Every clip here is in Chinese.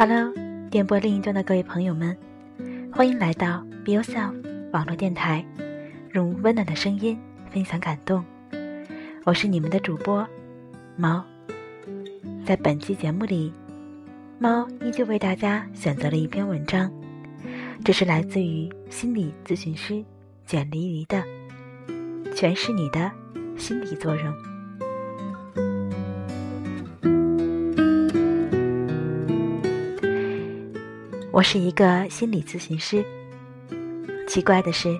Hello，电波另一端的各位朋友们，欢迎来到 Be Yourself 网络电台，用温暖的声音分享感动。我是你们的主播猫。在本期节目里，猫依旧为大家选择了一篇文章，这是来自于心理咨询师简离离的《诠释你的心理作用》。我是一个心理咨询师。奇怪的是，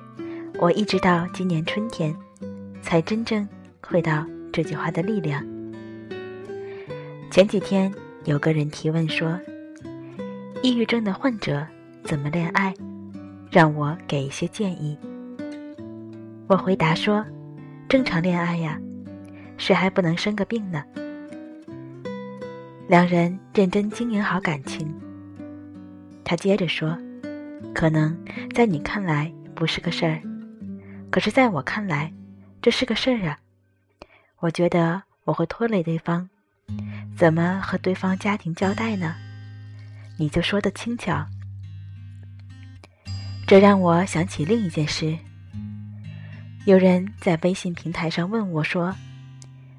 我一直到今年春天，才真正会到这句话的力量。前几天有个人提问说：“抑郁症的患者怎么恋爱？”让我给一些建议。我回答说：“正常恋爱呀，谁还不能生个病呢？”两人认真经营好感情。他接着说：“可能在你看来不是个事儿，可是在我看来，这是个事儿啊。我觉得我会拖累对方，怎么和对方家庭交代呢？你就说的轻巧。这让我想起另一件事。有人在微信平台上问我说：‘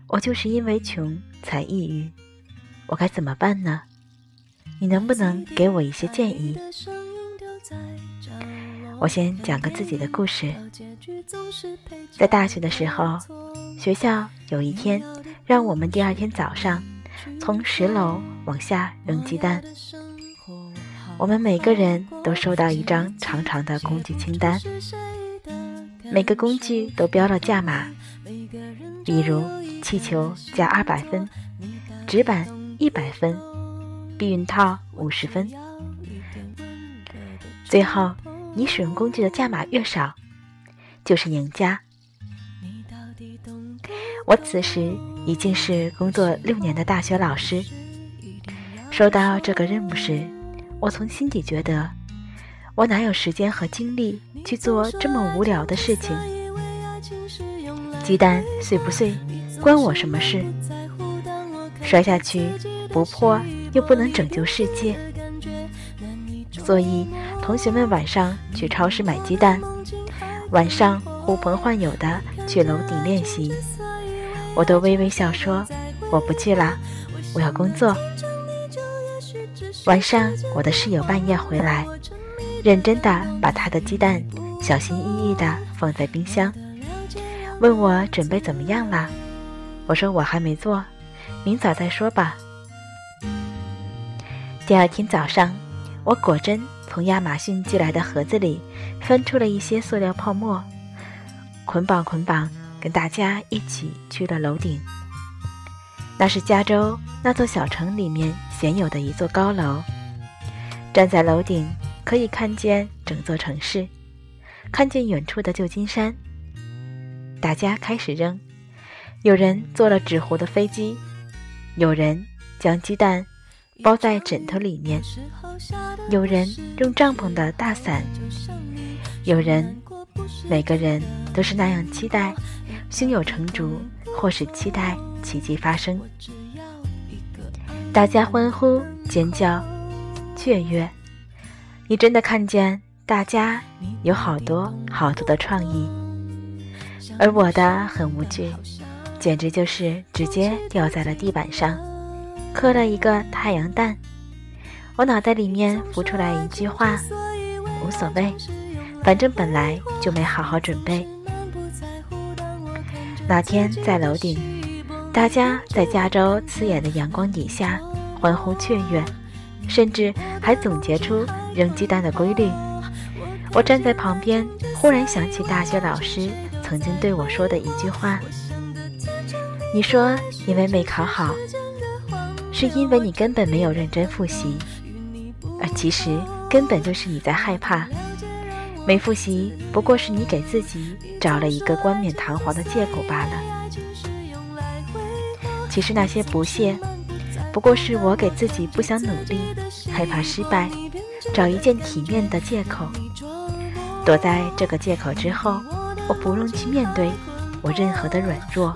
我就是因为穷才抑郁，我该怎么办呢？’”你能不能给我一些建议？我先讲个自己的故事。在大学的时候，学校有一天让我们第二天早上从十楼往下扔鸡蛋。我们每个人都收到一张长长的工具清单，每个工具都标了价码，比如气球加二百分，纸板一百分。避孕套五十分，最后你使用工具的价码越少，就是赢家。我此时已经是工作六年的大学老师，收到这个任务时，我从心底觉得，我哪有时间和精力去做这么无聊的事情？鸡蛋碎不碎，关我什么事？摔下去不破。又不能拯救世界，所以同学们晚上去超市买鸡蛋，晚上呼朋唤友的去楼顶练习，我都微微笑说：“我不去啦，我要工作。”晚上我的室友半夜回来，认真的把他的鸡蛋小心翼翼的放在冰箱，问我准备怎么样了。我说我还没做，明早再说吧。第二天早上，我果真从亚马逊寄来的盒子里翻出了一些塑料泡沫，捆绑捆绑，跟大家一起去了楼顶。那是加州那座小城里面鲜有的一座高楼。站在楼顶，可以看见整座城市，看见远处的旧金山。大家开始扔，有人做了纸糊的飞机，有人将鸡蛋。包在枕头里面，有人用帐篷的大伞，有人，每个人都是那样期待，胸有成竹，或是期待奇迹发生。大家欢呼、尖叫、雀跃，你真的看见大家有好多好多的创意，而我的很无趣，简直就是直接掉在了地板上。磕了一个太阳蛋，我脑袋里面浮出来一句话：无所谓，反正本来就没好好准备。那天在楼顶，大家在加州刺眼的阳光底下欢呼雀跃，甚至还总结出扔鸡蛋的规律。我站在旁边，忽然想起大学老师曾经对我说的一句话：“你说因为没考好。”是因为你根本没有认真复习，而其实根本就是你在害怕。没复习不过是你给自己找了一个冠冕堂皇的借口罢了。其实那些不屑，不过是我给自己不想努力、害怕失败，找一件体面的借口。躲在这个借口之后，我不用去面对我任何的软弱。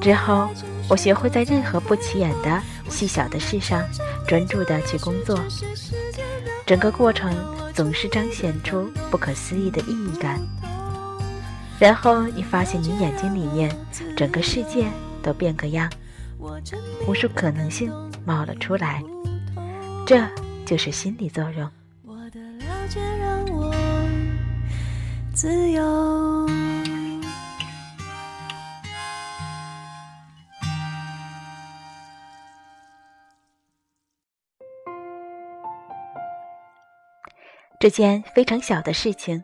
之后。我学会在任何不起眼的细小的事上专注的去工作。整个过程总是彰显出不可思议的意义感。然后你发现你眼睛里面整个世界都变个样，无数可能性冒了出来，这就是心理作用。这件非常小的事情，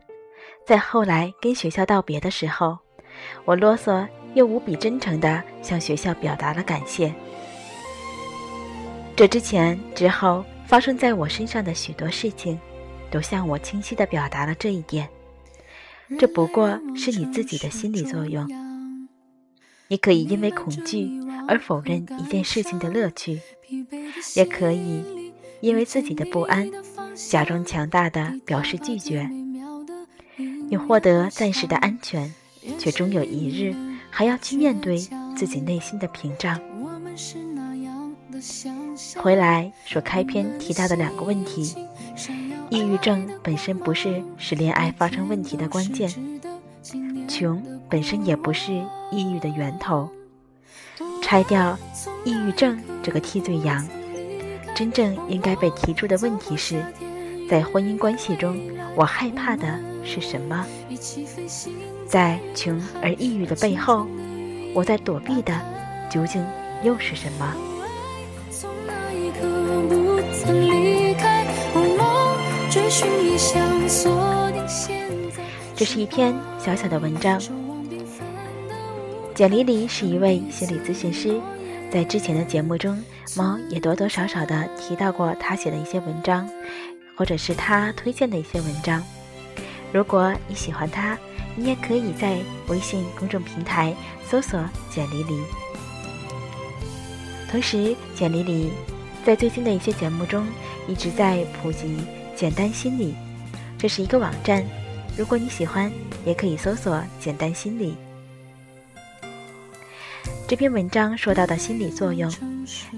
在后来跟学校道别的时候，我啰嗦又无比真诚地向学校表达了感谢。这之前、之后发生在我身上的许多事情，都向我清晰地表达了这一点。这不过是你自己的心理作用。你可以因为恐惧而否认一件事情的乐趣，也可以因为自己的不安。假装强大的表示拒绝，你获得暂时的安全，却终有一日还要去面对自己内心的屏障。回来说开篇提到的两个问题：抑郁症本身不是使恋爱发生问题的关键，穷本身也不是抑郁的源头。拆掉抑郁症这个替罪羊，真正应该被提出的问题是。在婚姻关系中，我害怕的是什么？在穷而抑郁的背后，我在躲避的究竟又是什么？这是一篇小小的文章。简黎黎是一位心理咨询师，在之前的节目中，猫也多多少少的提到过他写的一些文章。或者是他推荐的一些文章。如果你喜欢他，你也可以在微信公众平台搜索“简黎黎”。同时，简黎黎在最近的一些节目中一直在普及简单心理，这是一个网站。如果你喜欢，也可以搜索“简单心理”。这篇文章说到的心理作用，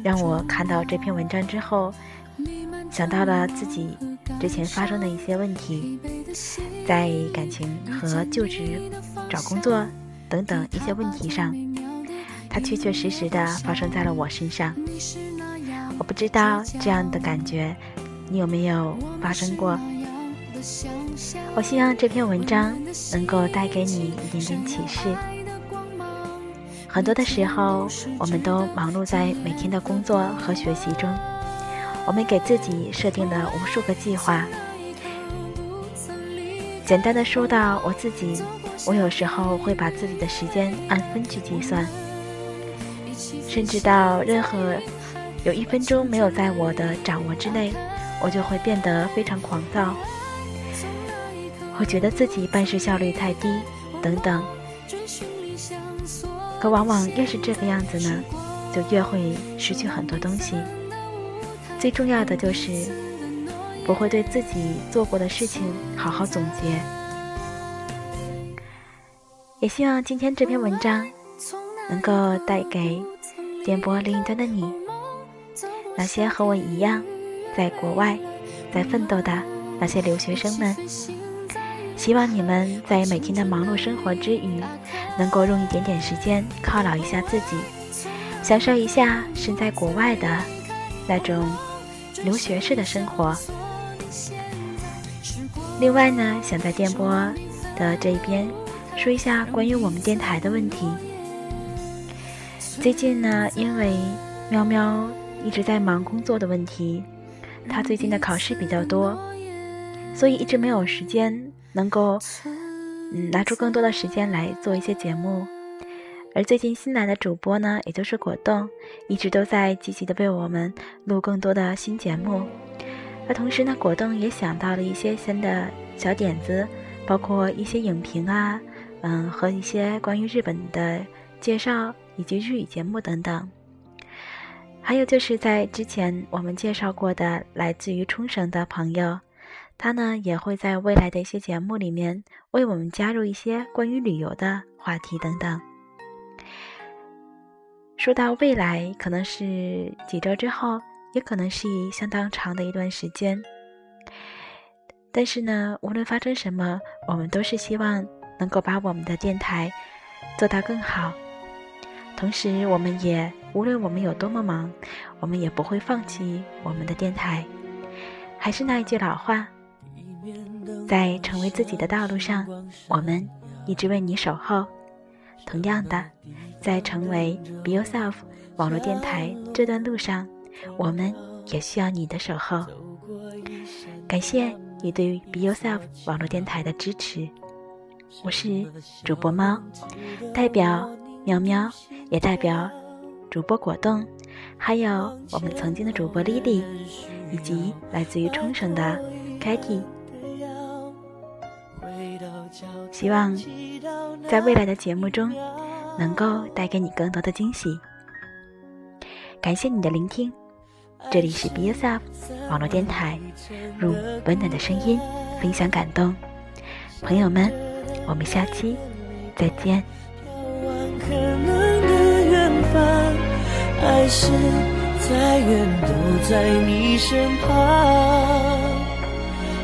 让我看到这篇文章之后，想到了自己。之前发生的一些问题，在感情和就职、找工作等等一些问题上，它确确实实的发生在了我身上。我不知道这样的感觉你有没有发生过？我希望这篇文章能够带给你一点点启示。很多的时候，我们都忙碌在每天的工作和学习中。我们给自己设定了无数个计划。简单的说到我自己，我有时候会把自己的时间按分去计算，甚至到任何有一分钟没有在我的掌握之内，我就会变得非常狂躁，会觉得自己办事效率太低等等。可往往越是这个样子呢，就越会失去很多东西。最重要的就是不会对自己做过的事情好好总结。也希望今天这篇文章能够带给电波另一端的你，那些和我一样在国外在奋斗的那些留学生们。希望你们在每天的忙碌生活之余，能够用一点点时间犒劳一下自己，享受一下身在国外的那种。留学式的生活。另外呢，想在电波的这一边说一下关于我们电台的问题。最近呢，因为喵喵一直在忙工作的问题，他最近的考试比较多，所以一直没有时间能够嗯拿出更多的时间来做一些节目。而最近新来的主播呢，也就是果冻，一直都在积极的为我们录更多的新节目。而同时呢，果冻也想到了一些新的小点子，包括一些影评啊，嗯，和一些关于日本的介绍，以及日语节目等等。还有就是在之前我们介绍过的来自于冲绳的朋友，他呢也会在未来的一些节目里面为我们加入一些关于旅游的话题等等。说到未来，可能是几周之后，也可能是相当长的一段时间。但是呢，无论发生什么，我们都是希望能够把我们的电台做到更好。同时，我们也无论我们有多么忙，我们也不会放弃我们的电台。还是那一句老话，在成为自己的道路上，我们一直为你守候。同样的，在成为 Be Yourself 网络电台这段路上，我们也需要你的守候。感谢。你对 Be Yourself 网络电台的支持，我是主播猫，代表喵喵，也代表主播果冻，还有我们曾经的主播 Lily，，以及来自于冲绳的 Katy。希望在未来的节目中，能够带给你更多的惊喜。感谢你的聆听。这里是 Be Yourself 网络电台，用温暖的声音分享感动。朋友们，我们下期再见。爱是再远都在你身旁，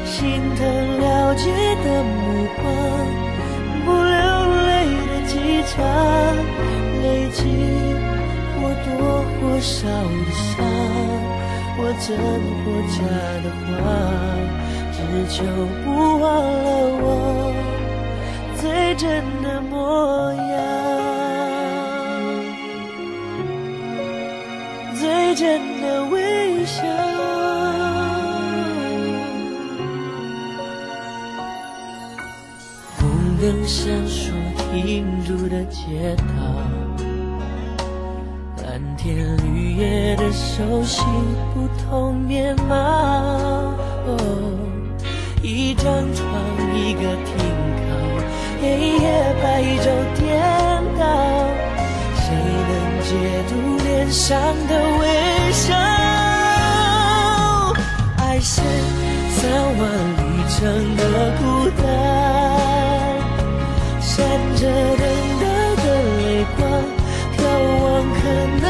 心疼了解的目光，不流泪的机场，累积或多或少的伤。或真或假的话，只求不忘了我最真的模样，最真的微笑。红灯闪烁停住的街道。蓝天绿叶的熟悉不同面貌，哦一张床一个停靠，黑夜白昼颠倒，谁能解读脸上的微笑？爱是三万里程的孤，着等待的泪光。眺望可能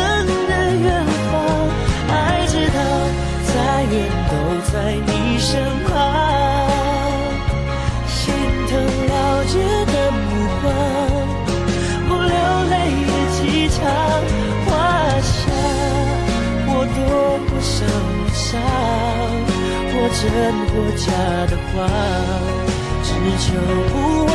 的远方，爱知道再远都在你身旁。心疼了解的目光，不流泪的机场，画下或多或少的伤，或真或假的谎，只求不忘